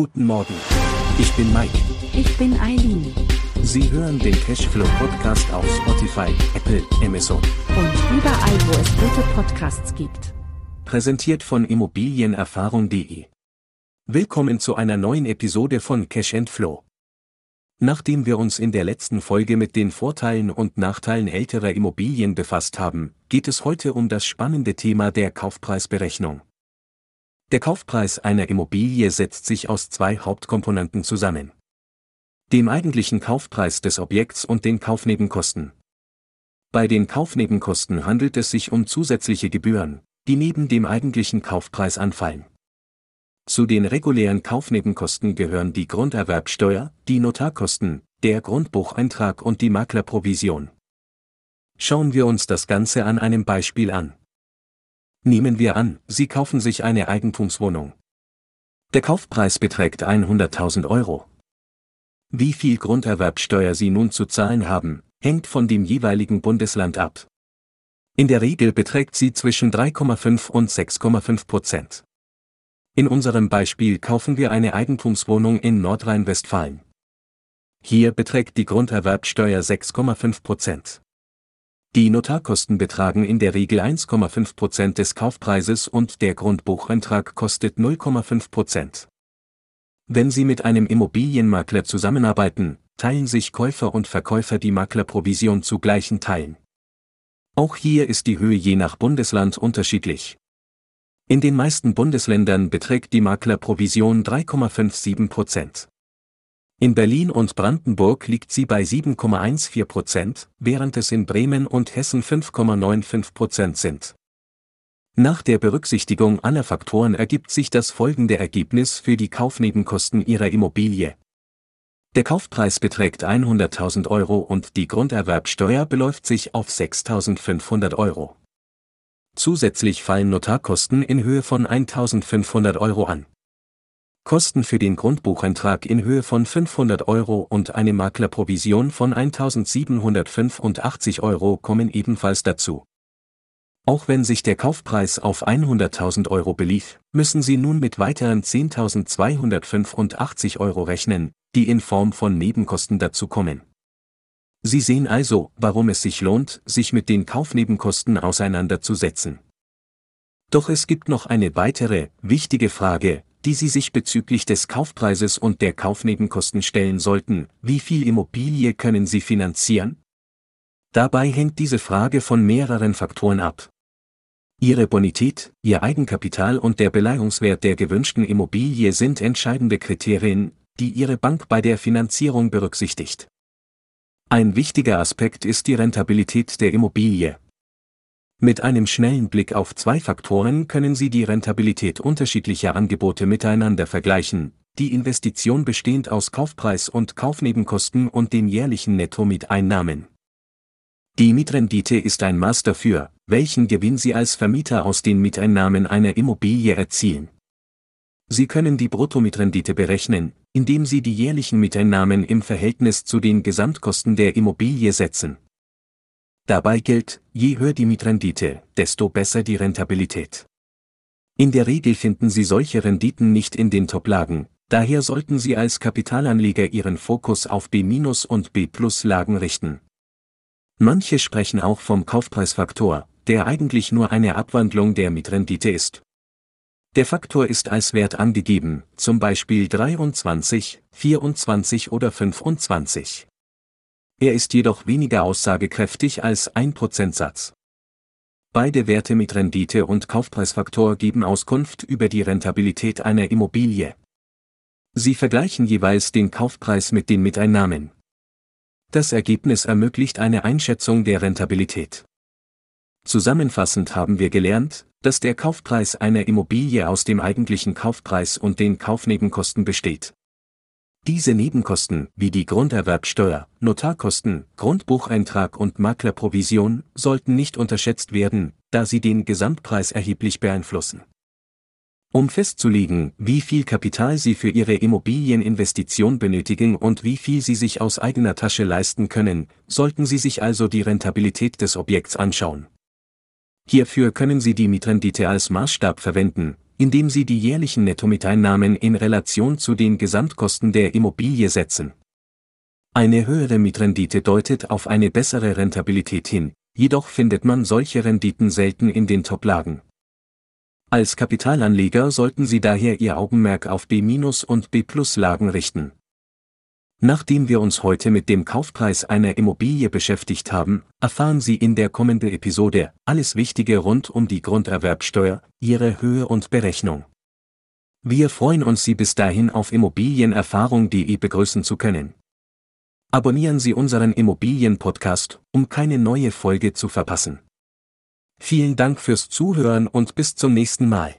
Guten Morgen. Ich bin Mike. Ich bin Eileen. Sie hören den Cashflow Podcast auf Spotify, Apple, Amazon. Und überall, wo es gute Podcasts gibt. Präsentiert von Immobilienerfahrung.de. Willkommen zu einer neuen Episode von Cash and Flow. Nachdem wir uns in der letzten Folge mit den Vorteilen und Nachteilen älterer Immobilien befasst haben, geht es heute um das spannende Thema der Kaufpreisberechnung. Der Kaufpreis einer Immobilie setzt sich aus zwei Hauptkomponenten zusammen. Dem eigentlichen Kaufpreis des Objekts und den Kaufnebenkosten. Bei den Kaufnebenkosten handelt es sich um zusätzliche Gebühren, die neben dem eigentlichen Kaufpreis anfallen. Zu den regulären Kaufnebenkosten gehören die Grunderwerbsteuer, die Notarkosten, der Grundbucheintrag und die Maklerprovision. Schauen wir uns das Ganze an einem Beispiel an. Nehmen wir an, Sie kaufen sich eine Eigentumswohnung. Der Kaufpreis beträgt 100.000 Euro. Wie viel Grunderwerbsteuer Sie nun zu zahlen haben, hängt von dem jeweiligen Bundesland ab. In der Regel beträgt sie zwischen 3,5 und 6,5 Prozent. In unserem Beispiel kaufen wir eine Eigentumswohnung in Nordrhein-Westfalen. Hier beträgt die Grunderwerbsteuer 6,5 Prozent. Die Notarkosten betragen in der Regel 1,5 Prozent des Kaufpreises und der Grundbucheintrag kostet 0,5 Prozent. Wenn Sie mit einem Immobilienmakler zusammenarbeiten, teilen sich Käufer und Verkäufer die Maklerprovision zu gleichen Teilen. Auch hier ist die Höhe je nach Bundesland unterschiedlich. In den meisten Bundesländern beträgt die Maklerprovision 3,57 Prozent. In Berlin und Brandenburg liegt sie bei 7,14 Prozent, während es in Bremen und Hessen 5,95 Prozent sind. Nach der Berücksichtigung aller Faktoren ergibt sich das folgende Ergebnis für die Kaufnebenkosten Ihrer Immobilie. Der Kaufpreis beträgt 100.000 Euro und die Grunderwerbsteuer beläuft sich auf 6.500 Euro. Zusätzlich fallen Notarkosten in Höhe von 1500 Euro an. Kosten für den Grundbucheintrag in Höhe von 500 Euro und eine Maklerprovision von 1785 Euro kommen ebenfalls dazu. Auch wenn sich der Kaufpreis auf 100.000 Euro belief, müssen Sie nun mit weiteren 10.285 Euro rechnen, die in Form von Nebenkosten dazukommen. Sie sehen also, warum es sich lohnt, sich mit den Kaufnebenkosten auseinanderzusetzen. Doch es gibt noch eine weitere, wichtige Frage, die Sie sich bezüglich des Kaufpreises und der Kaufnebenkosten stellen sollten, wie viel Immobilie können Sie finanzieren? Dabei hängt diese Frage von mehreren Faktoren ab. Ihre Bonität, Ihr Eigenkapital und der Beleihungswert der gewünschten Immobilie sind entscheidende Kriterien, die Ihre Bank bei der Finanzierung berücksichtigt. Ein wichtiger Aspekt ist die Rentabilität der Immobilie. Mit einem schnellen Blick auf zwei Faktoren können Sie die Rentabilität unterschiedlicher Angebote miteinander vergleichen, die Investition bestehend aus Kaufpreis und Kaufnebenkosten und den jährlichen Netto-Mieteinnahmen. Die Mietrendite ist ein Maß dafür, welchen Gewinn Sie als Vermieter aus den Mieteinnahmen einer Immobilie erzielen. Sie können die Bruttomietrendite berechnen, indem Sie die jährlichen Mieteinnahmen im Verhältnis zu den Gesamtkosten der Immobilie setzen. Dabei gilt, je höher die Mietrendite, desto besser die Rentabilität. In der Regel finden Sie solche Renditen nicht in den Top-Lagen, daher sollten Sie als Kapitalanleger Ihren Fokus auf B- und B-Plus-Lagen richten. Manche sprechen auch vom Kaufpreisfaktor, der eigentlich nur eine Abwandlung der Mietrendite ist. Der Faktor ist als Wert angegeben, zum Beispiel 23, 24 oder 25. Er ist jedoch weniger aussagekräftig als ein Prozentsatz. Beide Werte mit Rendite und Kaufpreisfaktor geben Auskunft über die Rentabilität einer Immobilie. Sie vergleichen jeweils den Kaufpreis mit den Miteinnahmen. Das Ergebnis ermöglicht eine Einschätzung der Rentabilität. Zusammenfassend haben wir gelernt, dass der Kaufpreis einer Immobilie aus dem eigentlichen Kaufpreis und den Kaufnebenkosten besteht. Diese Nebenkosten, wie die Grunderwerbsteuer, Notarkosten, Grundbucheintrag und Maklerprovision, sollten nicht unterschätzt werden, da sie den Gesamtpreis erheblich beeinflussen. Um festzulegen, wie viel Kapital Sie für Ihre Immobilieninvestition benötigen und wie viel Sie sich aus eigener Tasche leisten können, sollten Sie sich also die Rentabilität des Objekts anschauen. Hierfür können Sie die Mietrendite als Maßstab verwenden, indem Sie die jährlichen Nettomieteinnahmen in Relation zu den Gesamtkosten der Immobilie setzen. Eine höhere Mietrendite deutet auf eine bessere Rentabilität hin, jedoch findet man solche Renditen selten in den Top-Lagen. Als Kapitalanleger sollten Sie daher Ihr Augenmerk auf B- und B-Plus-Lagen richten. Nachdem wir uns heute mit dem Kaufpreis einer Immobilie beschäftigt haben, erfahren Sie in der kommenden Episode alles Wichtige rund um die Grunderwerbsteuer, ihre Höhe und Berechnung. Wir freuen uns, Sie bis dahin auf immobilienerfahrung.de begrüßen zu können. Abonnieren Sie unseren Immobilien-Podcast, um keine neue Folge zu verpassen. Vielen Dank fürs Zuhören und bis zum nächsten Mal.